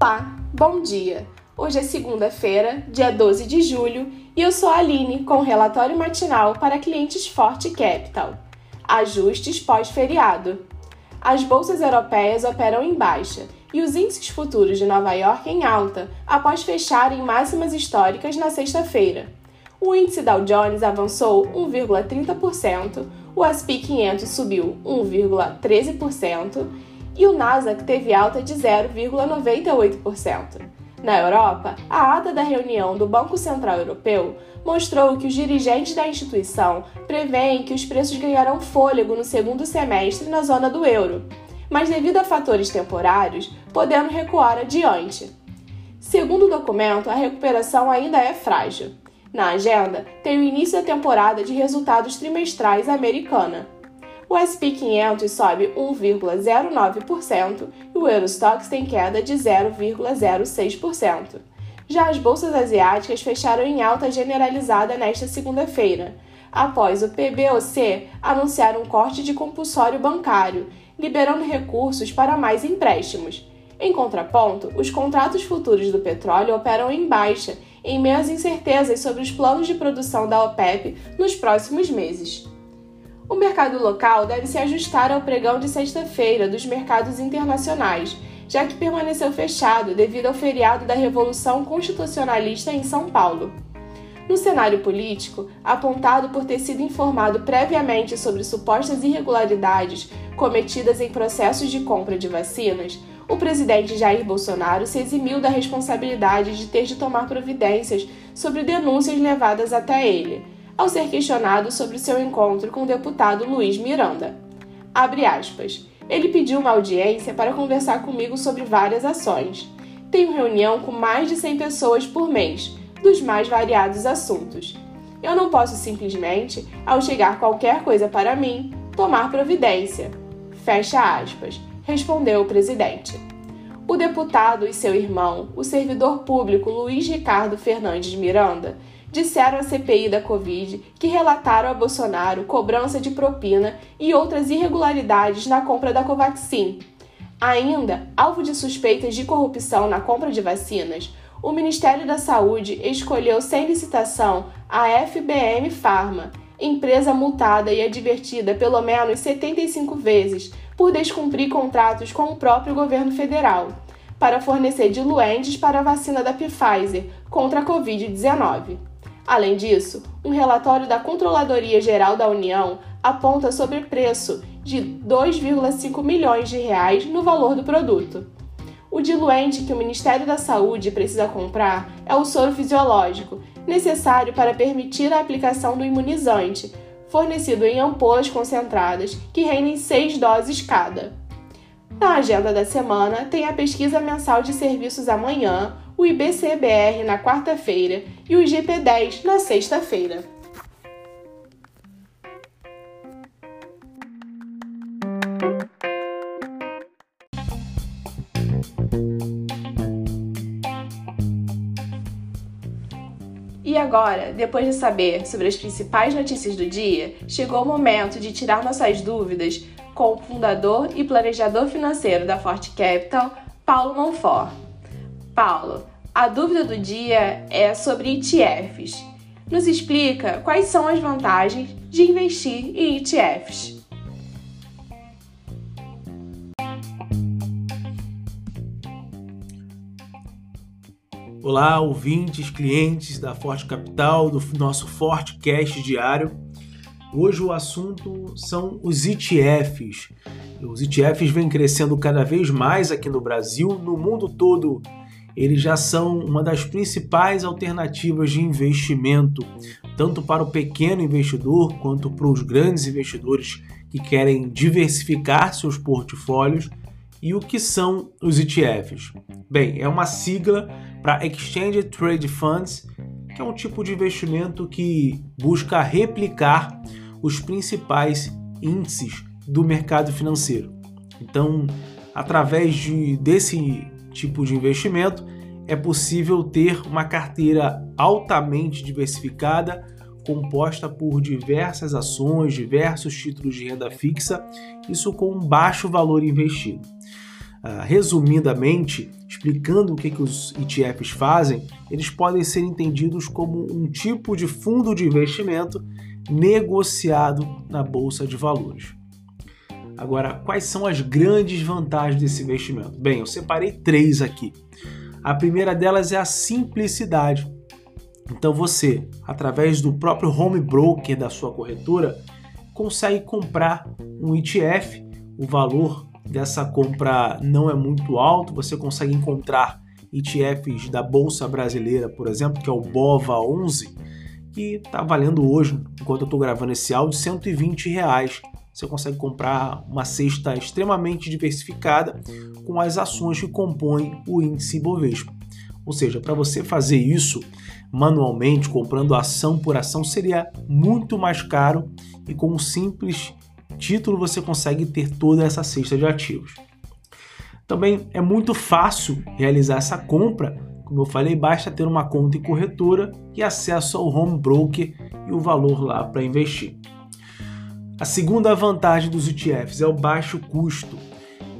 Olá, bom dia! Hoje é segunda-feira, dia 12 de julho, e eu sou a Aline com o relatório matinal para clientes Forte Capital. Ajustes pós-feriado. As bolsas europeias operam em baixa e os índices futuros de Nova York em alta após fecharem máximas históricas na sexta-feira. O índice Dow Jones avançou 1,30%, o S&P 500 subiu 1,13% e o Nasdaq teve alta de 0,98%. Na Europa, a ata da reunião do Banco Central Europeu mostrou que os dirigentes da instituição preveem que os preços ganharão fôlego no segundo semestre na zona do euro, mas devido a fatores temporários, podendo recuar adiante. Segundo o documento, a recuperação ainda é frágil. Na agenda, tem o início da temporada de resultados trimestrais americana. O SP 500 sobe 1,09% e o Eurostox tem queda de 0,06%. Já as bolsas asiáticas fecharam em alta generalizada nesta segunda-feira, após o PBOC anunciar um corte de compulsório bancário, liberando recursos para mais empréstimos. Em contraponto, os contratos futuros do petróleo operam em baixa, em meio às incertezas sobre os planos de produção da OPEP nos próximos meses. O mercado local deve se ajustar ao pregão de sexta-feira dos mercados internacionais, já que permaneceu fechado devido ao feriado da Revolução Constitucionalista em São Paulo. No cenário político, apontado por ter sido informado previamente sobre supostas irregularidades cometidas em processos de compra de vacinas, o presidente Jair Bolsonaro se eximiu da responsabilidade de ter de tomar providências sobre denúncias levadas até ele, ao ser questionado sobre seu encontro com o deputado Luiz Miranda. Abre aspas. Ele pediu uma audiência para conversar comigo sobre várias ações. Tenho reunião com mais de 100 pessoas por mês, dos mais variados assuntos. Eu não posso simplesmente, ao chegar qualquer coisa para mim, tomar providência. Fecha aspas respondeu o presidente. O deputado e seu irmão, o servidor público Luiz Ricardo Fernandes Miranda, disseram à CPI da Covid que relataram a Bolsonaro cobrança de propina e outras irregularidades na compra da Covaxin. Ainda, alvo de suspeitas de corrupção na compra de vacinas, o Ministério da Saúde escolheu sem licitação a FBM Pharma, empresa multada e advertida pelo menos 75 vezes por descumprir contratos com o próprio governo federal para fornecer diluentes para a vacina da Pfizer contra a Covid-19. Além disso, um relatório da Controladoria Geral da União aponta sobrepreço de 2,5 milhões de reais no valor do produto. O diluente que o Ministério da Saúde precisa comprar é o soro fisiológico, necessário para permitir a aplicação do imunizante, fornecido em ampolas concentradas que rendem seis doses cada. Na agenda da semana tem a pesquisa mensal de serviços amanhã, o IBCBR na quarta-feira e o IGP-10 na sexta-feira. E agora, depois de saber sobre as principais notícias do dia, chegou o momento de tirar nossas dúvidas com o fundador e planejador financeiro da Forte Capital, Paulo Monfort. Paulo, a dúvida do dia é sobre ETFs. Nos explica quais são as vantagens de investir em ETFs. Olá, ouvintes, clientes da Forte Capital, do nosso Forte Cash diário. Hoje o assunto são os ETFs. Os ETFs vêm crescendo cada vez mais aqui no Brasil, no mundo todo. Eles já são uma das principais alternativas de investimento, tanto para o pequeno investidor quanto para os grandes investidores que querem diversificar seus portfólios e o que são os ETFs? Bem, é uma sigla para Exchange Trade Funds, que é um tipo de investimento que busca replicar os principais índices do mercado financeiro. Então, através de, desse tipo de investimento, é possível ter uma carteira altamente diversificada composta por diversas ações, diversos títulos de renda fixa, isso com um baixo valor investido. uh, resumidamente, explicando o que, que os ETFs fazem, eles podem ser entendidos como um tipo de fundo de investimento negociado na bolsa de valores. Agora, quais são as grandes vantagens desse investimento? Bem, eu separei três aqui. A primeira delas é a simplicidade. Então você, através do próprio home broker da sua corretora, consegue comprar um ETF. O valor dessa compra não é muito alto, você consegue encontrar ETFs da Bolsa Brasileira, por exemplo, que é o BOVA 11, que está valendo hoje, enquanto eu estou gravando esse áudio, 120 reais. Você consegue comprar uma cesta extremamente diversificada com as ações que compõem o índice Bovespa. Ou seja, para você fazer isso manualmente, comprando ação por ação, seria muito mais caro e com um simples título você consegue ter toda essa cesta de ativos. Também é muito fácil realizar essa compra, como eu falei, basta ter uma conta em corretora e acesso ao home broker e o valor lá para investir. A segunda vantagem dos ETFs é o baixo custo.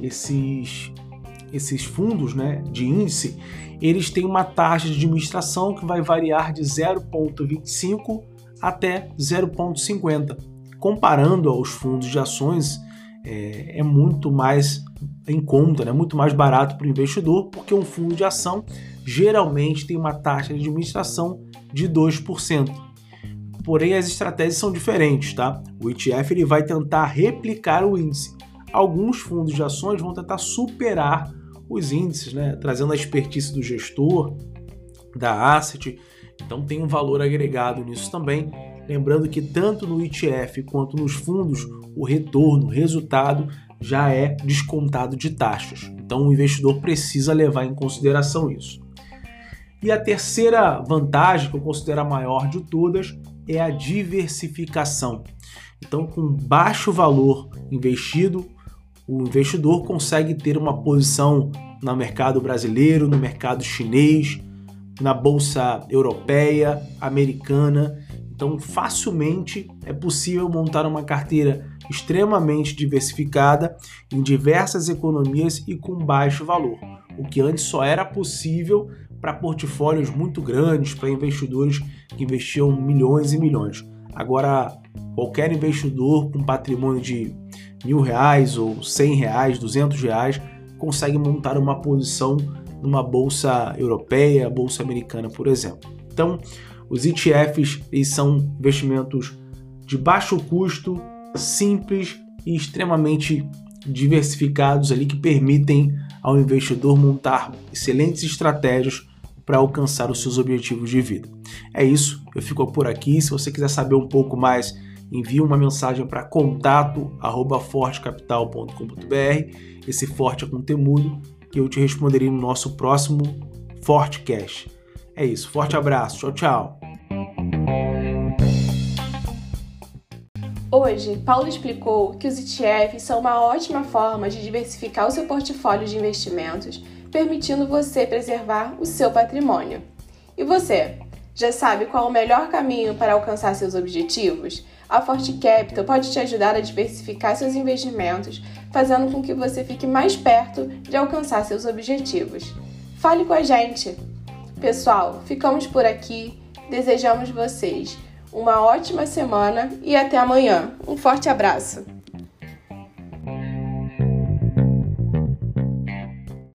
Esses, esses fundos né, de índice, eles têm uma taxa de administração que vai variar de 0,25 até 0,50 comparando aos fundos de ações, é, é muito mais em conta, é né? muito mais barato para o investidor, porque um fundo de ação geralmente tem uma taxa de administração de 2%. Porém, as estratégias são diferentes, tá? O ETF ele vai tentar replicar o índice. Alguns fundos de ações vão tentar superar os índices, né? trazendo a expertise do gestor, da asset. Então tem um valor agregado nisso também Lembrando que tanto no ETF quanto nos fundos, o retorno, o resultado já é descontado de taxas. Então o investidor precisa levar em consideração isso. E a terceira vantagem, que eu considero a maior de todas, é a diversificação. Então, com baixo valor investido, o investidor consegue ter uma posição no mercado brasileiro, no mercado chinês, na bolsa europeia, americana então, facilmente é possível montar uma carteira extremamente diversificada em diversas economias e com baixo valor, o que antes só era possível para portfólios muito grandes, para investidores que investiam milhões e milhões. Agora, qualquer investidor com patrimônio de mil reais ou cem reais, duzentos reais, consegue montar uma posição numa bolsa europeia, bolsa americana, por exemplo. Então, os ETFs são investimentos de baixo custo, simples e extremamente diversificados ali que permitem ao investidor montar excelentes estratégias para alcançar os seus objetivos de vida. É isso, eu fico por aqui. Se você quiser saber um pouco mais, envie uma mensagem para contato@fortecapital.com.br. Esse forte é com temudo que eu te responderei no nosso próximo Fortecast. É isso, forte abraço, tchau, tchau. Hoje, Paulo explicou que os ETFs são uma ótima forma de diversificar o seu portfólio de investimentos, permitindo você preservar o seu patrimônio. E você, já sabe qual o melhor caminho para alcançar seus objetivos? A Forte Capital pode te ajudar a diversificar seus investimentos, fazendo com que você fique mais perto de alcançar seus objetivos. Fale com a gente! Pessoal, ficamos por aqui. Desejamos vocês uma ótima semana e até amanhã. Um forte abraço!